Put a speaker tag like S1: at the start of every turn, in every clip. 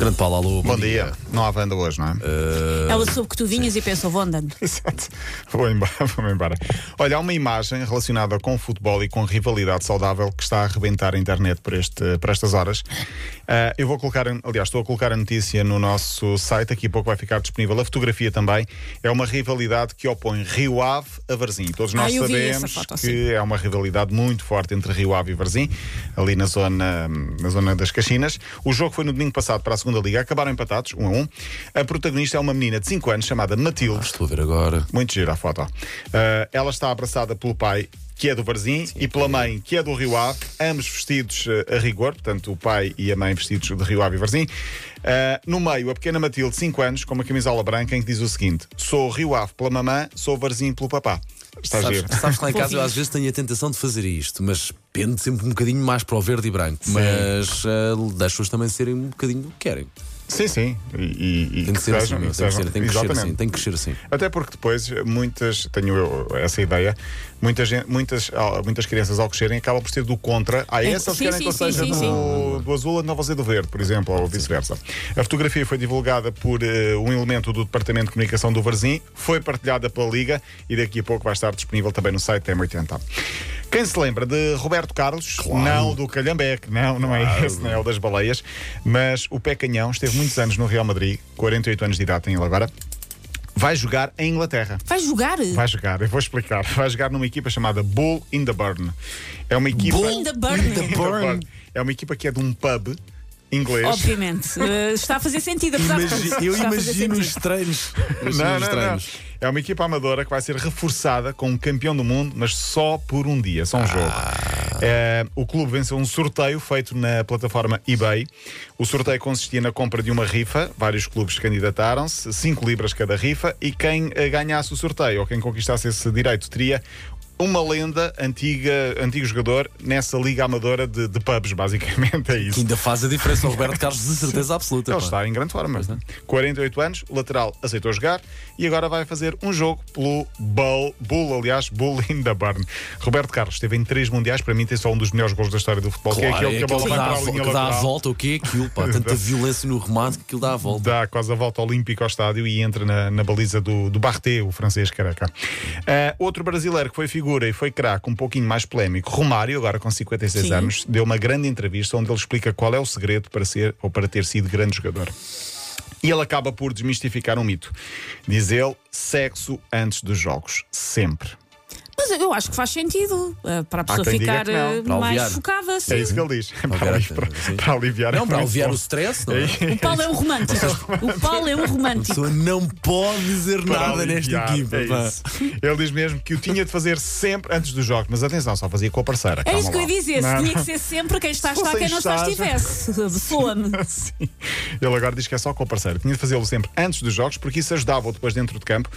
S1: Grande Paulo, alô.
S2: Bom dia. Não há venda hoje, não é?
S3: Ela soube que tu vinhas e pensou, vou andando.
S2: Exato. Vou embora, vou embora. Olha, há uma imagem relacionada com futebol e com rivalidade saudável que está a arrebentar a internet por, este, por estas horas. Ah, eu vou colocar, aliás, estou a colocar a notícia no nosso site, daqui a pouco vai ficar disponível a fotografia também. É uma rivalidade que opõe Rio Ave a Varzim. Todos nós
S3: Ah, eu vi essa
S2: sabemos
S3: foto,
S2: que é uma rivalidade muito forte entre Rio Ave e Varzim, ali na zona, na zona das Caxinas. O jogo foi no domingo passado para a segunda liga, acabaram empatados, um a um. A protagonista é uma menina de 5 anos chamada Matilde.
S1: Estou a ver agora.
S2: Muito gira a foto. Ah, ela está abraçada pelo pai, que é do Varzim, e pela mãe, que é do Rio Ave, ambos vestidos ah, a rigor, portanto, o pai e a mãe vestidos de Rio Ave e Varzim. Ah, no meio, a pequena Matilde, 5 anos, com uma camisola branca, em que diz o seguinte: Sou Rio Ave pela mamã, sou Varzim pelo papá. Está
S1: Sabes,
S2: giro.
S1: sabes que lá em casa eu às vezes tenho a tentação de fazer isto, mas pende sempre um bocadinho mais para o verde e branco. Mas uh, deixo-os também serem um bocadinho o que querem.
S2: Sim, sim. E, e- e
S1: Tem que ser assim,
S2: sejam-
S1: tem que, ser, tem que assim. Tem que crescer assim.
S2: Até porque depois muitas, tenho eu essa ideia, muita gente, muitas, ah, muitas crianças ao crescerem acabam por ser do contra. Ah,
S3: É,
S2: essa eles
S3: sim,
S2: querem
S3: sim,
S2: que eu
S3: sim,
S2: seja
S3: sim,
S2: do,
S3: sim.
S2: do azul, não vou ser do verde, por exemplo, ou vice-versa. A fotografia foi divulgada por eh, um elemento do Departamento de Comunicação do Varzim, foi partilhada pela Liga e daqui a pouco vai estar disponível também no site da M80. Quem se lembra de Roberto Carlos, não do Calhambeque, não, não é esse, não é o das baleias, mas o Pé Canhão esteve muitos anos no Real Madrid, 48 anos de idade tem ele agora. Vai jogar em Inglaterra.
S3: Vais jogar?
S2: Vai jogar, eu vou explicar. Vai jogar numa equipa chamada Bull in the Burn. É uma equipa.
S3: Bull in the Burn.
S2: In the Burn. É uma equipa que é de um pub inglês.
S3: Obviamente. Eh, está a fazer sentido, apesar de
S1: Imagi-
S3: tudo.
S1: eu imagino os treinos. Imagino
S2: Não,
S1: os
S2: não, não. É uma equipa amadora que vai ser reforçada com um campeão do mundo, mas só por um dia, só um jogo. É, o clube venceu um sorteio feito na plataforma eBay. O sorteio consistia na compra de uma rifa, vários clubes candidataram-se, 5 libras cada rifa, e quem eh, ganhasse o sorteio ou quem conquistasse esse direito teria uma lenda, antiga, antigo jogador, nessa liga amadora de, de pubs, basicamente é isso.
S1: Que ainda faz a diferença o Roberto Carlos de certeza absoluta.
S2: Ele
S1: pá.
S2: está em grande forma. 48 anos, o lateral aceitou jogar e agora vai fazer um jogo pelo Bull, Bull aliás, Bull in the Burn. Roberto Carlos esteve em três mundiais, para mim tem só um dos melhores gols da história do futebol,
S1: Claro,
S2: que é aquele que a bola vai
S1: dá,
S2: para
S1: a
S2: linha
S1: que dá a volta, o que é aquilo? Pá, tanta violência no remate que aquilo dá a volta.
S2: Dá quase a volta olímpica ao estádio e entra na, na baliza do, do Barté, o francês careca. Ah, outro brasileiro que foi figura e foi craque, um pouquinho mais polémico, Romário, agora com 56
S3: Sim.
S2: anos, deu uma grande entrevista onde ele explica qual é o segredo para ser ou para ter sido grande jogador. E ele acaba por desmistificar um mito. Diz ele: sexo antes dos jogos. Sempre.
S3: Mas eu acho que faz sentido eh, para a pessoa
S2: quem diga
S3: ficar
S2: que não.
S3: eh,
S1: Para
S3: mais
S1: aliviar.
S3: focada. Assim.
S2: É isso que ele diz. para,
S1: cara,
S2: ali- para-
S1: sim.
S2: para aliviar.
S1: Não,
S2: é
S1: para aliviar o stress, não é?
S3: O Paulo é um romântico. O Paulo é um
S1: A
S3: romântico.
S1: pessoa não pode dizer
S2: Para
S1: nada nesta
S2: aliviar,
S1: equipa.
S2: é
S1: pá.
S2: isso. Ele diz mesmo que o tinha de fazer sempre antes dos jogos, mas atenção, só fazia com a parceira.
S3: É
S2: calma
S3: isso que eu ia
S2: lá.
S3: dizer.
S2: Não,
S3: Tinha que ser sempre quem está
S2: Se
S3: está, quem não está estivesse. Soa-me.
S2: Sim. Ele agora diz que é só com a parceira. Tinha de fazê-lo sempre antes dos jogos, porque isso ajudava-o depois dentro de campo.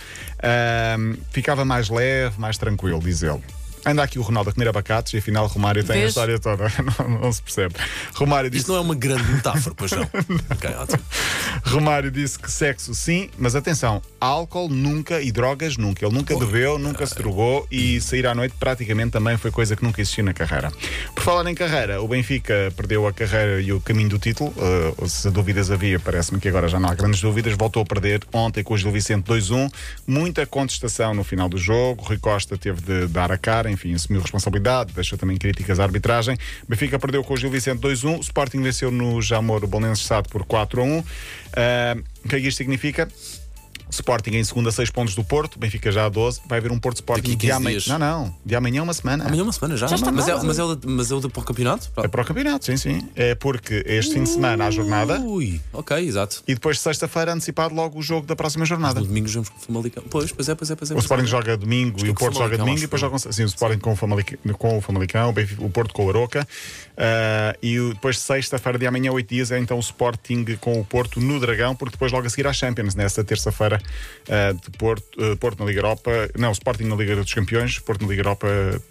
S2: Ahm, ficava mais leve, mais tranquilo, diz. Anda aqui o Ronaldo a comer abacates e afinal Romário tem a
S3: Vês?
S2: história toda. Não, não se percebe. Romário disse,
S1: Isto não é uma grande metáfora, pois não. ok, ótimo.
S2: Romário disse que sexo sim, mas atenção, álcool nunca e drogas nunca. Ele nunca bebeu, nunca se drogou e sair à noite praticamente também foi coisa que nunca existiu na carreira. Por falar em carreira, o Benfica perdeu a carreira e o caminho do título. Uh, se dúvidas havia, parece-me que agora já não há grandes dúvidas. Voltou a perder ontem com o Gil Vicente 2-1. Muita contestação no final do jogo. Rui Costa teve de dar a cara, enfim, assumiu responsabilidade, deixou também críticas à arbitragem. Benfica perdeu com o Gil Vicente 2-1. O Sporting venceu no Jamor o Bolonenses Sado por 4-1. Uh, o que é que isto significa? Sporting em segunda, 6 pontos do Porto, Benfica já a 12. Vai haver um Porto Sporting de
S1: 15
S2: amanhã. Não, não, de amanhã uma semana.
S1: Amanhã é uma semana já.
S3: Já está
S1: mas, é,
S3: mal.
S1: mas, é o da, mas é o da para o campeonato?
S2: É para o campeonato, sim, sim. É porque este fim de semana há jornada
S1: Ui, ok, exato.
S2: e depois sexta-feira antecipado logo o jogo da próxima jornada.
S1: No domingo jogamos com o Famalicão. Pois, pois é, pois é, pois é.
S2: O
S1: é.
S2: Sporting joga domingo e o Porto joga domingo e depois jogam sim, o Sporting com o Famalicão, com o, Famalicão, o, Benfica- o Porto com o Aroca ah, e o- depois sexta-feira de amanhã, 8 dias, é então o Sporting com o Porto no Dragão, porque depois logo a seguir à Champions, nessa terça-feira de Porto, ah, Porto na Liga Europa, não, Sporting na Liga dos Campeões, Porto na Liga Europa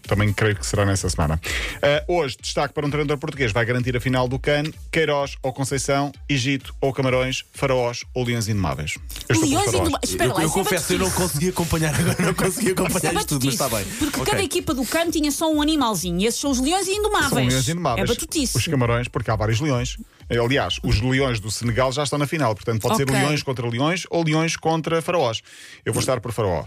S2: também creio que será nessa semana. Ah, hoje, destaque para um treinador português, vai garantir a final do CAN, Queiroz ou Conceição, Egito ou Camarões, Faraós ou Leões Indomáveis. Eu
S3: Leões. Indomáveis. Espera
S1: Eu,
S3: lá,
S1: eu
S3: isso é
S1: confesso, eu não consegui acompanhar agora, não consegui
S3: Isso
S1: acompanhar
S3: é
S1: isto tudo, mas está bem.
S3: Porque
S1: Ok.
S3: cada equipa do CAN tinha só um animalzinho. E esses são os leões indomáveis.
S2: São leões indomáveis.
S3: É batutice.
S2: Os camarões, porque há vários leões. Aliás, os leões do Senegal já estão na final, portanto pode ser
S3: Ok.
S2: leões contra leões ou leões contra faraós. Eu vou estar por faraós.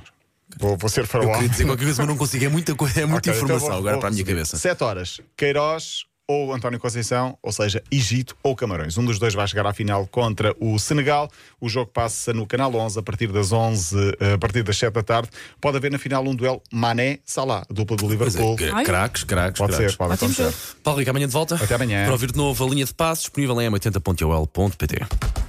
S2: Vou, vou ser faraó.
S1: Eu queria dizer qualquer coisa, mas não consigo. É muita, coisa, é muita
S2: Ok, então
S1: informação
S2: vou-
S1: agora
S2: vou
S1: para a minha cabeça.
S2: Sete horas. Queiroz ou António Conceição, ou seja, Egito ou Camarões. Um dos dois vai chegar à final contra o Senegal. O jogo passa no Canal 11 a partir das 11, eh, a partir das 7 da tarde. Pode haver na final um duelo Mané-Salah, dupla do
S1: é,
S2: Liverpool.
S3: Ai.
S1: craques, craques,
S2: Pode
S1: craques.
S2: ser, pode acontecer.
S1: Paulo Rico, amanhã de volta.
S2: Até amanhã.
S1: Para ouvir de novo a linha de passos, disponível em m80.ol.pt.